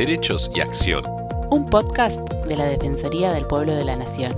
Derechos y Acción. Un podcast de la Defensoría del Pueblo de la Nación.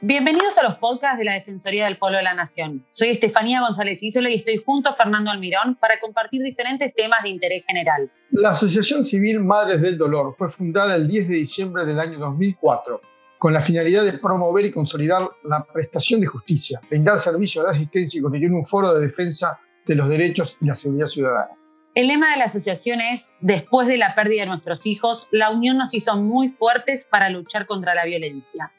Bienvenidos a los podcasts de la Defensoría del Pueblo de la Nación. Soy Estefanía González Isola y estoy junto a Fernando Almirón para compartir diferentes temas de interés general. La Asociación Civil Madres del Dolor fue fundada el 10 de diciembre del año 2004 con la finalidad de promover y consolidar la prestación de justicia, brindar servicio de asistencia y constituir un foro de defensa de los derechos y la seguridad ciudadana. El lema de la asociación es, después de la pérdida de nuestros hijos, la unión nos hizo muy fuertes para luchar contra la violencia.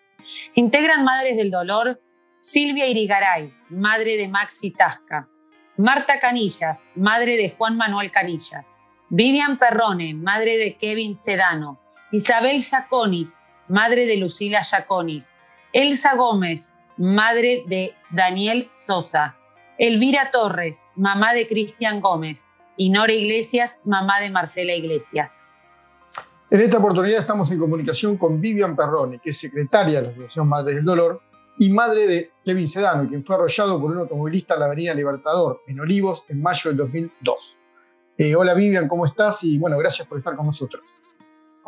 Integran Madres del Dolor Silvia Irigaray, madre de Maxi Tasca, Marta Canillas, madre de Juan Manuel Canillas, Vivian Perrone, madre de Kevin Sedano, Isabel Yaconis, madre de Lucila Yaconis, Elsa Gómez, madre de Daniel Sosa, Elvira Torres, mamá de Cristian Gómez, y Nora Iglesias, mamá de Marcela Iglesias. En esta oportunidad estamos en comunicación con Vivian Perrone, que es secretaria de la Asociación Madres del Dolor y madre de Kevin Sedano, quien fue arrollado por un automovilista en la Avenida Libertador, en Olivos, en mayo del 2002. Eh, hola Vivian, ¿cómo estás? Y bueno, gracias por estar con nosotros.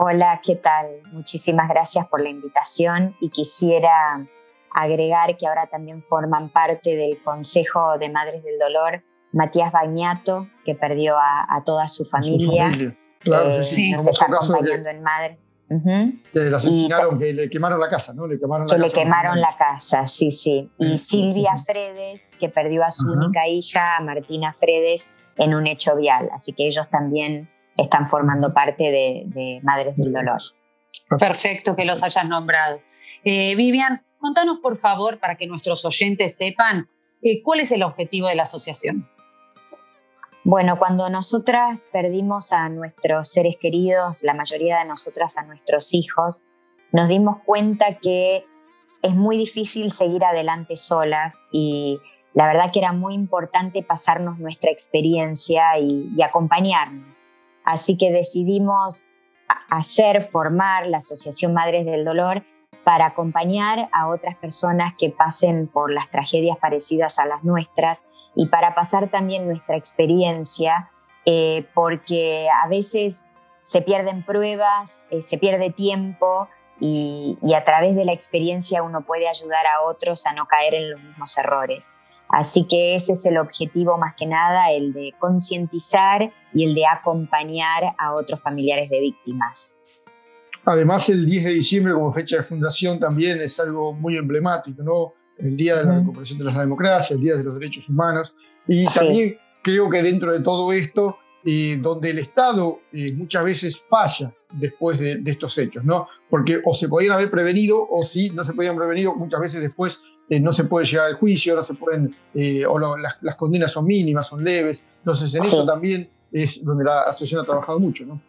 Hola, ¿qué tal? Muchísimas gracias por la invitación y quisiera agregar que ahora también forman parte del Consejo de Madres del Dolor Matías Bañato, que perdió a, toda su familia. Claro, eh, sí, Nos está acompañando en Madre. le asesinaron, que le quemaron la casa, ¿no? Le quemaron la que casa. le quemaron la casa, sí, sí. Y Silvia Fredes, que perdió a su única hija, Martina Fredes, en un hecho vial. Así que ellos también están formando parte de, Madres del Dolor. Perfecto que los hayas nombrado. Eh, Vivian, contanos por favor, para que nuestros oyentes sepan, eh, cuál es el objetivo de la asociación. Bueno, cuando nosotras perdimos a nuestros seres queridos, la mayoría de nosotras a nuestros hijos, nos dimos cuenta que es muy difícil seguir adelante solas y la verdad que era muy importante pasarnos nuestra experiencia y acompañarnos. Así que decidimos hacer, formar la Asociación Madres del Dolor para acompañar a otras personas que pasen por las tragedias parecidas a las nuestras y para pasar también nuestra experiencia, eh, porque a veces se pierden pruebas, eh, se pierde tiempo y a través de la experiencia uno puede ayudar a otros a no caer en los mismos errores. Así que ese es el objetivo más que nada, el de concientizar y el de acompañar a otros familiares de víctimas. Además, el 10 de diciembre como fecha de fundación también es algo muy emblemático, ¿no? El Día de la Recuperación de la Democracia, el Día de los Derechos Humanos. Y también creo que dentro de todo esto, eh, donde el Estado eh, muchas veces falla después de, estos hechos, ¿no? Porque o se podían haber prevenido o si no se podían prevenido, muchas veces después eh, no se puede llegar al juicio, no se pueden, o las, condenas son mínimas, son leves. Entonces, en eso también es donde la asociación ha trabajado mucho, ¿no?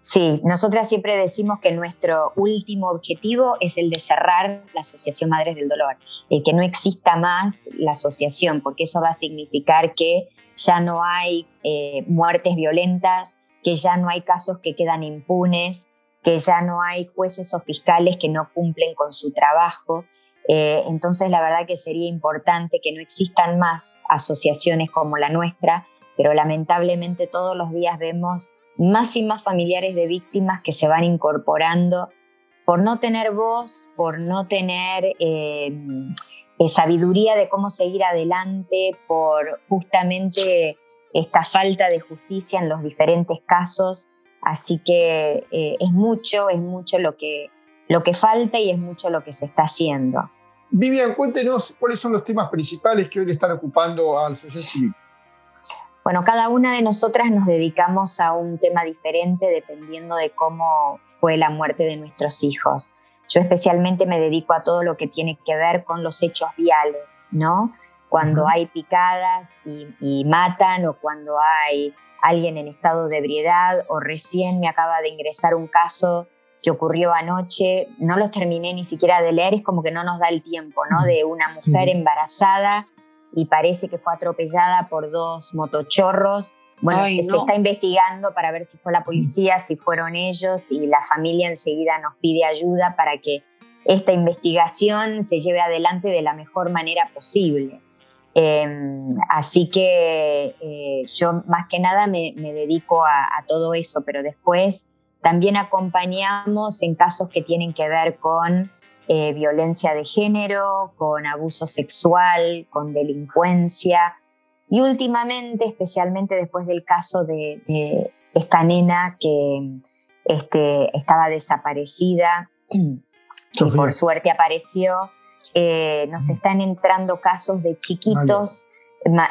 Sí, nosotras siempre decimos que nuestro último objetivo es el de cerrar la Asociación Madres del Dolor, el que no exista más la asociación, porque eso va a significar que ya no hay eh, muertes violentas, que ya no hay casos que quedan impunes, que ya no hay jueces o fiscales que no cumplen con su trabajo. Eh, entonces, la verdad que sería importante que no existan más asociaciones como la nuestra, pero lamentablemente todos los días vemos más y más familiares de víctimas que se van incorporando por no tener voz, por no tener eh, eh, sabiduría de cómo seguir adelante, por justamente esta falta de justicia en los diferentes casos. Así que es mucho, es mucho lo que falta y es mucho lo que se está haciendo. Vivian, cuéntenos cuáles son los temas principales que hoy le están ocupando al sociedad civil. Bueno, cada una de nosotras nos dedicamos a un tema diferente dependiendo de cómo fue la muerte de nuestros hijos. Yo especialmente me dedico a todo lo que tiene que ver con los hechos viales, ¿no? Cuando hay picadas y, matan o cuando hay alguien en estado de ebriedad o recién me acaba de ingresar un caso que ocurrió anoche, no los terminé ni siquiera de leer, es como que no nos da el tiempo, ¿no? De una mujer embarazada y parece que fue atropellada por dos motochorros bueno, se está investigando para ver si fue la policía, si fueron ellos y la familia enseguida nos pide ayuda para que esta investigación se lleve adelante de la mejor manera posible. Em, así que eh, yo más que nada me, dedico a, todo eso, pero después también acompañamos en casos que tienen que ver con eh, violencia de género, con abuso sexual, con delincuencia. Y últimamente, especialmente después del caso de, esta nena que este, estaba desaparecida y por suerte apareció, eh, nos están entrando casos de chiquitos,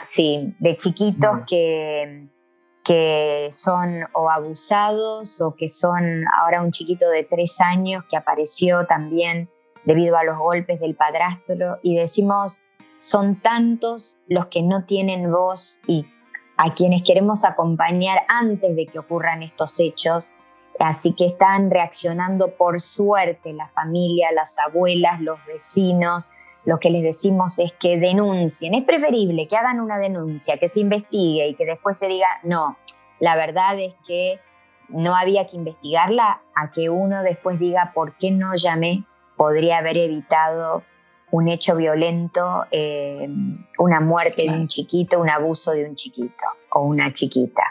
sí, de chiquitos que, que son o abusados o que son ahora un chiquito de tres años que apareció también debido a los golpes del padrastro y decimos, son tantos los que no tienen voz y a quienes queremos acompañar antes de que ocurran estos hechos Así que están reaccionando por suerte la familia, las abuelas, los vecinos. Lo que les decimos es que denuncien. Es preferible que hagan una denuncia, que se investigue y que después se diga, no, la verdad es que no había que investigarla, a que uno después diga, ¿por qué no llamé? Podría haber evitado un hecho violento, eh, una muerte de un chiquito, un abuso de un chiquito o una chiquita.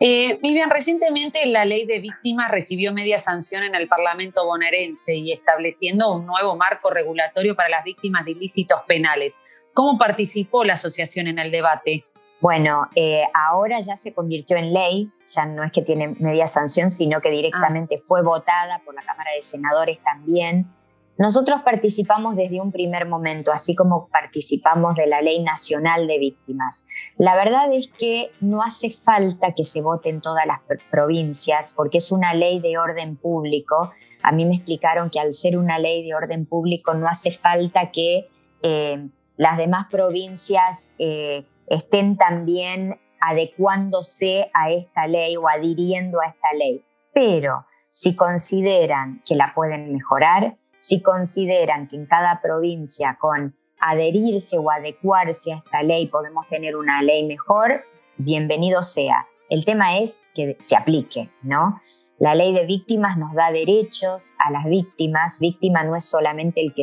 Eh, Vivian, recientemente la ley de víctimas recibió media sanción en el Parlamento bonaerense y estableciendo un nuevo marco regulatorio para las víctimas de ilícitos penales. ¿Cómo participó la asociación en el debate? Bueno, eh, ahora ya se convirtió en ley, ya no es que tiene media sanción, sino que directamente ah. fue votada por la Cámara de Senadores también nosotros participamos desde un primer momento, así como participamos de la Ley Nacional de Víctimas. La verdad es que no hace falta que se vote en todas las provincias porque es una ley de orden público. A mí me explicaron que al ser una ley de orden público no hace falta que eh, las demás provincias eh, estén también adecuándose a esta ley o adhiriendo a esta ley. Pero si consideran que la pueden mejorar, si consideran que en cada provincia con adherirse o adecuarse a esta ley podemos tener una ley mejor, bienvenido sea. El tema es que se aplique, ¿no? La ley de víctimas nos da derechos a las víctimas. Víctima no es solamente el que,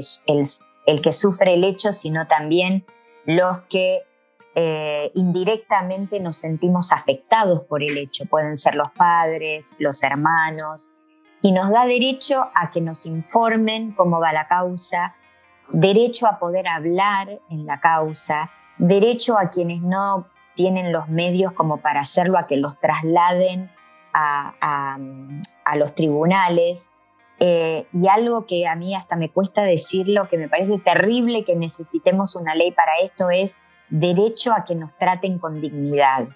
el, que sufre el hecho, sino también los que eh, indirectamente nos sentimos afectados por el hecho. Pueden ser los padres, los hermanos, y nos da derecho a que nos informen cómo va la causa, derecho a poder hablar en la causa, derecho a quienes no tienen los medios como para hacerlo, a que los trasladen a, los tribunales. Eh, y algo que a mí hasta me cuesta decirlo, que me parece terrible que necesitemos una ley para esto, es derecho a que nos traten con dignidad.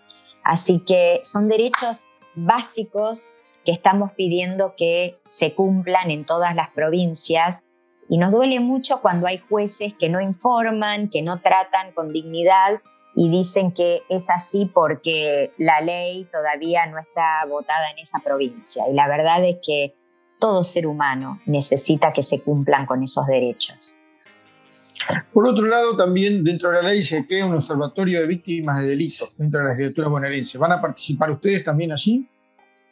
Así que son derechos básicos que estamos pidiendo que se cumplan en todas las provincias y nos duele mucho cuando hay jueces que no informan, que no tratan con dignidad y dicen que es así porque la ley todavía no está votada en esa provincia. Y la verdad es que todo ser humano necesita que se cumplan con esos derechos. Por otro lado, también dentro de la ley se crea un observatorio de víctimas de delitos dentro de la legislatura bonaerense. ¿Van a participar ustedes también allí?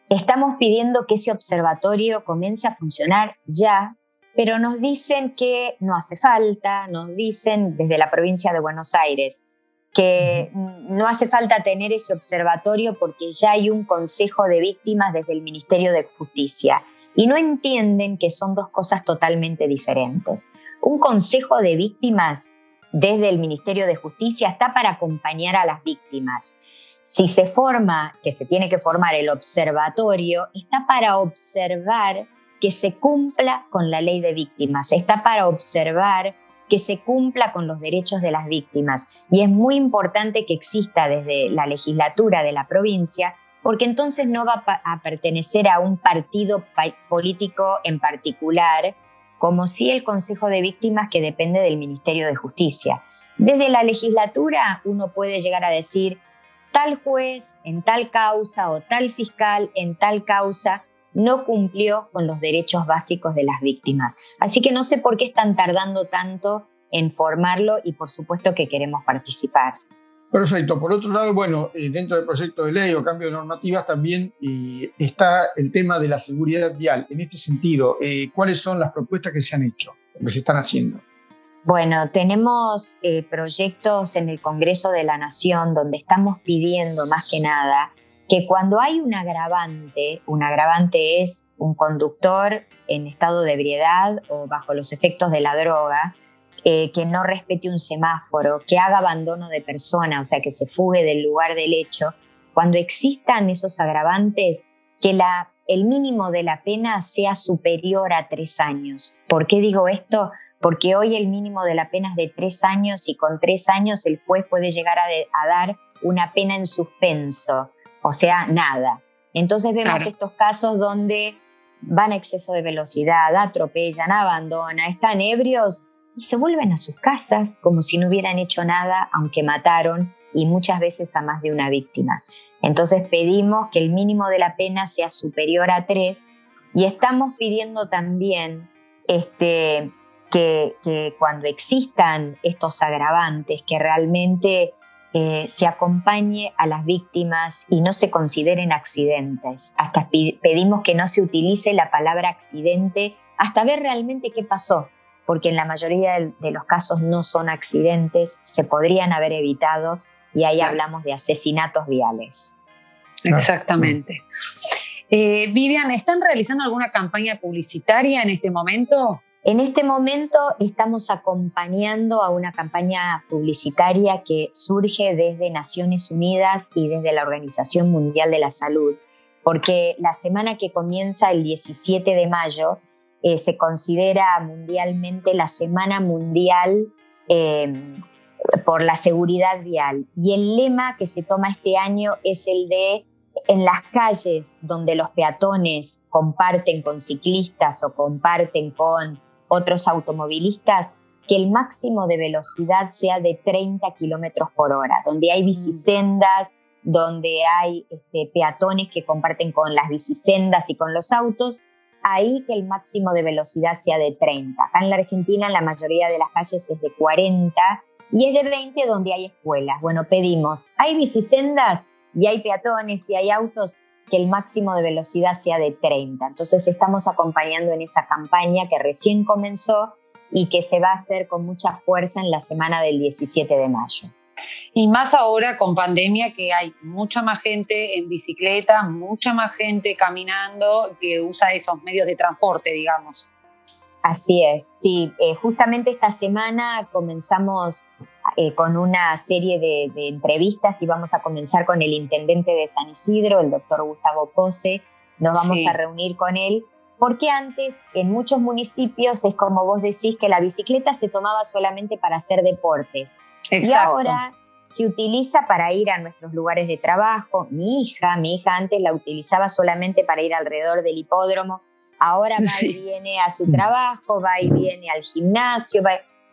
Estamos pidiendo que ese observatorio comience a funcionar ya, pero nos dicen que no hace falta, nos dicen desde la provincia de Buenos Aires que no hace falta tener ese observatorio porque ya hay un consejo de víctimas desde el Ministerio de Justicia y no entienden que son dos cosas totalmente diferentes. Un consejo de víctimas desde el Ministerio de Justicia está para acompañar a las víctimas. Si se forma, que se tiene que formar el observatorio, está para observar que se cumpla con la ley de víctimas, está para observar que se cumpla con los derechos de las víctimas. Y es muy importante que exista desde la legislatura de la provincia porque entonces no va a pertenecer a un partido político en particular, como si el Consejo de Víctimas que depende del Ministerio de Justicia. Desde la legislatura uno puede llegar a decir, tal juez en tal causa o tal fiscal en tal causa no cumplió con los derechos básicos de las víctimas. Así que no sé por qué están tardando tanto en formarlo y por supuesto que queremos participar. Perfecto. Por otro lado, bueno, eh, dentro del proyecto de ley o cambio de normativas también eh, está el tema de la seguridad vial. En este sentido, eh, ¿cuáles son las propuestas que se han hecho que se están haciendo? Bueno, tenemos proyectos en el Congreso de la Nación donde estamos pidiendo más que nada que cuando hay un agravante, un agravante es un conductor en estado de ebriedad o bajo los efectos de la droga, eh, que no respete un semáforo, que haga abandono de persona, o sea, que se fugue del lugar del hecho, cuando existan esos agravantes, que el mínimo de la pena sea superior a tres años. ¿Por qué digo esto? Porque hoy el mínimo de la pena es de tres años y con tres años el juez puede llegar a, dar una pena en suspenso, o sea, nada. Entonces vemos estos casos donde van a exceso de velocidad, atropellan, abandonan, están ebrios y se vuelven a sus casas como si no hubieran hecho nada, aunque mataron y muchas veces a más de una víctima. Entonces pedimos que el mínimo de la pena sea superior a tres y estamos pidiendo también este, que, cuando existan estos agravantes, que realmente eh, se acompañe a las víctimas y no se consideren accidentes. Hasta pedimos que no se utilice la palabra accidente hasta ver realmente qué pasó porque en la mayoría de, los casos no son accidentes, se podrían haber evitado y ahí hablamos de asesinatos viales. Exactamente. Eh, Vivian, ¿están realizando alguna campaña publicitaria en este momento? En este momento estamos acompañando a una campaña publicitaria que surge desde Naciones Unidas y desde la Organización Mundial de la Salud, porque la semana que comienza el 17 de mayo eh, se considera mundialmente la Semana Mundial em, por la Seguridad Vial. Y el lema que se toma este año es el de en las calles donde los peatones comparten con ciclistas o comparten con otros automovilistas, que el máximo de velocidad sea de 30 kilómetros por hora, donde hay mm. bicisendas, donde hay este, peatones que comparten con las bicisendas y con los autos, ahí que el máximo de velocidad sea de 30. Acá en la Argentina la mayoría de las calles es de 40 y es de 20 donde hay escuelas. Bueno, pedimos, hay bicisendas y hay peatones y hay autos que el máximo de velocidad sea de 30. Entonces estamos acompañando en esa campaña que recién comenzó y que se va a hacer con mucha fuerza en la semana del 17 de mayo. Y más ahora con pandemia que hay mucha más gente en bicicleta, mucha más gente caminando que usa esos medios de transporte, digamos. Así es, sí. Eh, justamente esta semana comenzamos eh, con una serie de, entrevistas y vamos a comenzar con el intendente de San Isidro, el doctor Gustavo Pose. Nos vamos a reunir con él porque antes en muchos municipios es como vos decís que la bicicleta se tomaba solamente para hacer deportes. Exacto. Y ahora se utiliza para ir a nuestros lugares de trabajo. Mi hija, mi hija antes la utilizaba solamente para ir alrededor del hipódromo. Ahora va y viene a su trabajo, va y viene al gimnasio.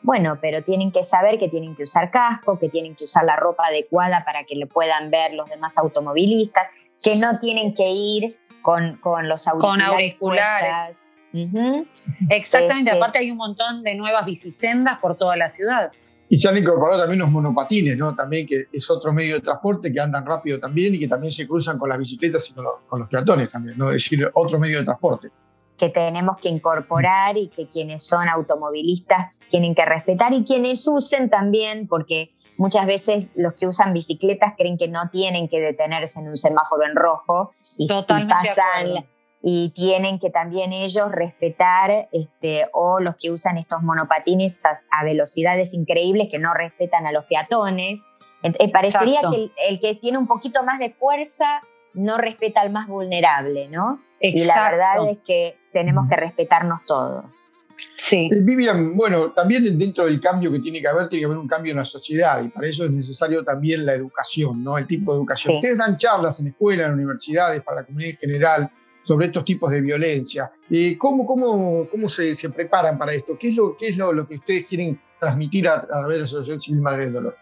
Bueno, pero tienen que saber que tienen que usar casco, que tienen que usar la ropa adecuada para que le puedan ver los demás automovilistas, que no tienen que ir con, con los auriculares. Con auriculares. Exactamente, este aparte hay un montón de nuevas bicisendas por toda la ciudad. Y se han incorporado también los monopatines, ¿no? También que es otro medio de transporte que andan rápido también y que también se cruzan con las bicicletas y con los, peatones también, ¿no? Es decir, otro medio de transporte. Que tenemos que incorporar y que quienes son automovilistas tienen que respetar y quienes usen también, porque muchas veces los que usan bicicletas creen que no tienen que detenerse en un semáforo en rojo y, Totalmente pasan y tienen que también ellos respetar, este, o los que usan estos monopatines a, velocidades increíbles que no respetan a los peatones. Eh, parecería que el, que tiene un poquito más de fuerza no respeta al más vulnerable, ¿no? Y la verdad es que tenemos que respetarnos todos. Sí. Eh, Vivian, bueno, también dentro del cambio que tiene que haber, tiene que haber un cambio en la sociedad y para eso es necesario también la educación, ¿no? El tipo de educación. Ustedes dan charlas en escuelas, en universidades, para la comunidad en general sobre estos tipos de violencia. Eh, ¿Cómo, cómo, cómo se, se, preparan para esto? ¿Qué es lo, qué es lo, lo que ustedes quieren transmitir a, través de la Asociación Civil Madre del Dolor?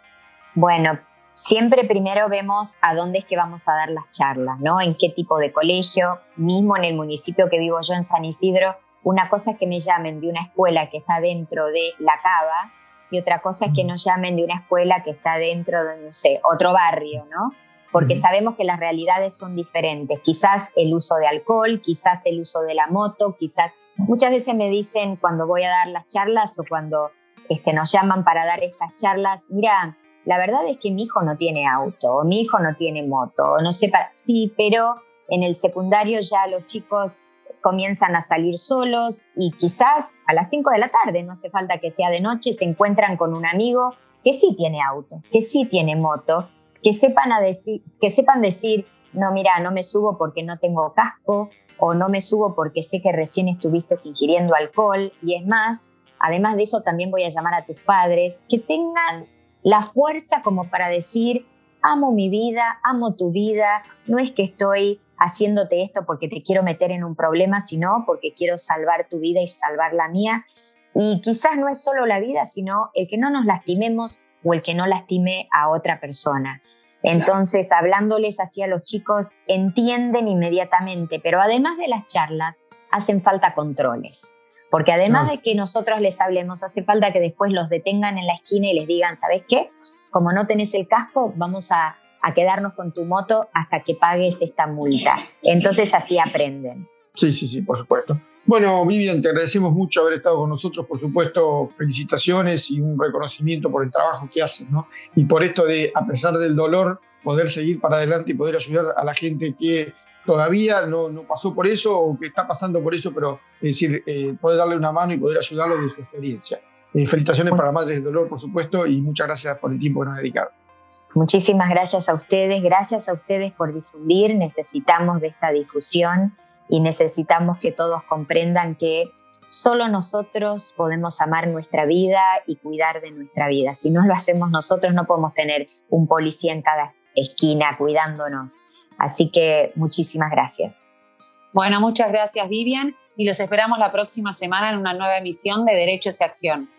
Bueno, siempre primero vemos a dónde es que vamos a dar las charlas, ¿no? En qué tipo de colegio, mismo en el municipio que vivo yo, en San Isidro, una cosa es que me llamen de una escuela que está dentro de la cava y otra cosa es que nos llamen de una escuela que está dentro de, no sé, otro barrio, ¿no? Porque sabemos que las realidades son diferentes. Quizás el uso de alcohol, quizás el uso de la moto, quizás... Muchas veces me dicen cuando voy a dar las charlas o cuando este, nos llaman para dar estas charlas, mira, la verdad es que mi hijo no tiene auto, o mi hijo no tiene moto, o no sé, sí, pero en el secundario ya los chicos comienzan a salir solos y quizás a las 5 de la tarde, no hace falta que sea de noche, se encuentran con un amigo que sí tiene auto, que sí tiene moto, que sepan, a decir, que sepan decir, no, mira, no me subo porque no tengo casco o no me subo porque sé que recién estuviste ingiriendo alcohol y es más, además de eso también voy a llamar a tus padres, que tengan la fuerza como para decir, amo mi vida, amo tu vida, no es que estoy haciéndote esto porque te quiero meter en un problema, sino porque quiero salvar tu vida y salvar la mía. Y quizás no es solo la vida, sino el que no nos lastimemos o el que no lastime a otra persona. Entonces, hablándoles así a los chicos, entienden inmediatamente, pero además de las charlas, hacen falta controles. Porque además de que nosotros les hablemos, hace falta que después los detengan en la esquina y les digan, ¿sabes qué? Como no tenés el casco, vamos a a quedarnos con tu moto hasta que pagues esta multa. Entonces así aprenden. Sí, sí, sí, por supuesto. Bueno, Vivian, te agradecemos mucho haber estado con nosotros, por supuesto, felicitaciones y un reconocimiento por el trabajo que haces, ¿no? Y por esto de, a pesar del dolor, poder seguir para adelante y poder ayudar a la gente que todavía no, no pasó por eso o que está pasando por eso, pero es decir, eh, poder darle una mano y poder ayudarlo de su experiencia. Eh, felicitaciones para Madres del Dolor, por supuesto, y muchas gracias por el tiempo que nos ha dedicado. Muchísimas gracias a ustedes, gracias a ustedes por difundir, necesitamos de esta difusión y necesitamos que todos comprendan que solo nosotros podemos amar nuestra vida y cuidar de nuestra vida. Si no lo hacemos nosotros no podemos tener un policía en cada esquina cuidándonos. Así que muchísimas gracias. Bueno, muchas gracias Vivian y los esperamos la próxima semana en una nueva emisión de Derechos y Acción.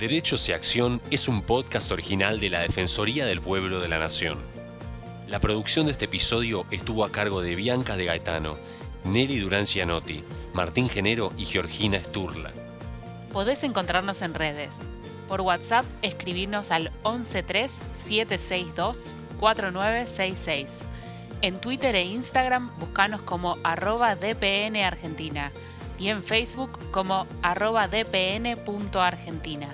Derechos y Acción es un podcast original de la Defensoría del Pueblo de la Nación. La producción de este episodio estuvo a cargo de Bianca de Gaetano, Nelly Durán Cianotti, Martín Genero y Georgina Sturla. Podés encontrarnos en redes. Por WhatsApp, escribirnos al 113-762-4966. En Twitter e Instagram, buscanos como arroba DPN Argentina y en Facebook como arroba dpn.argentina.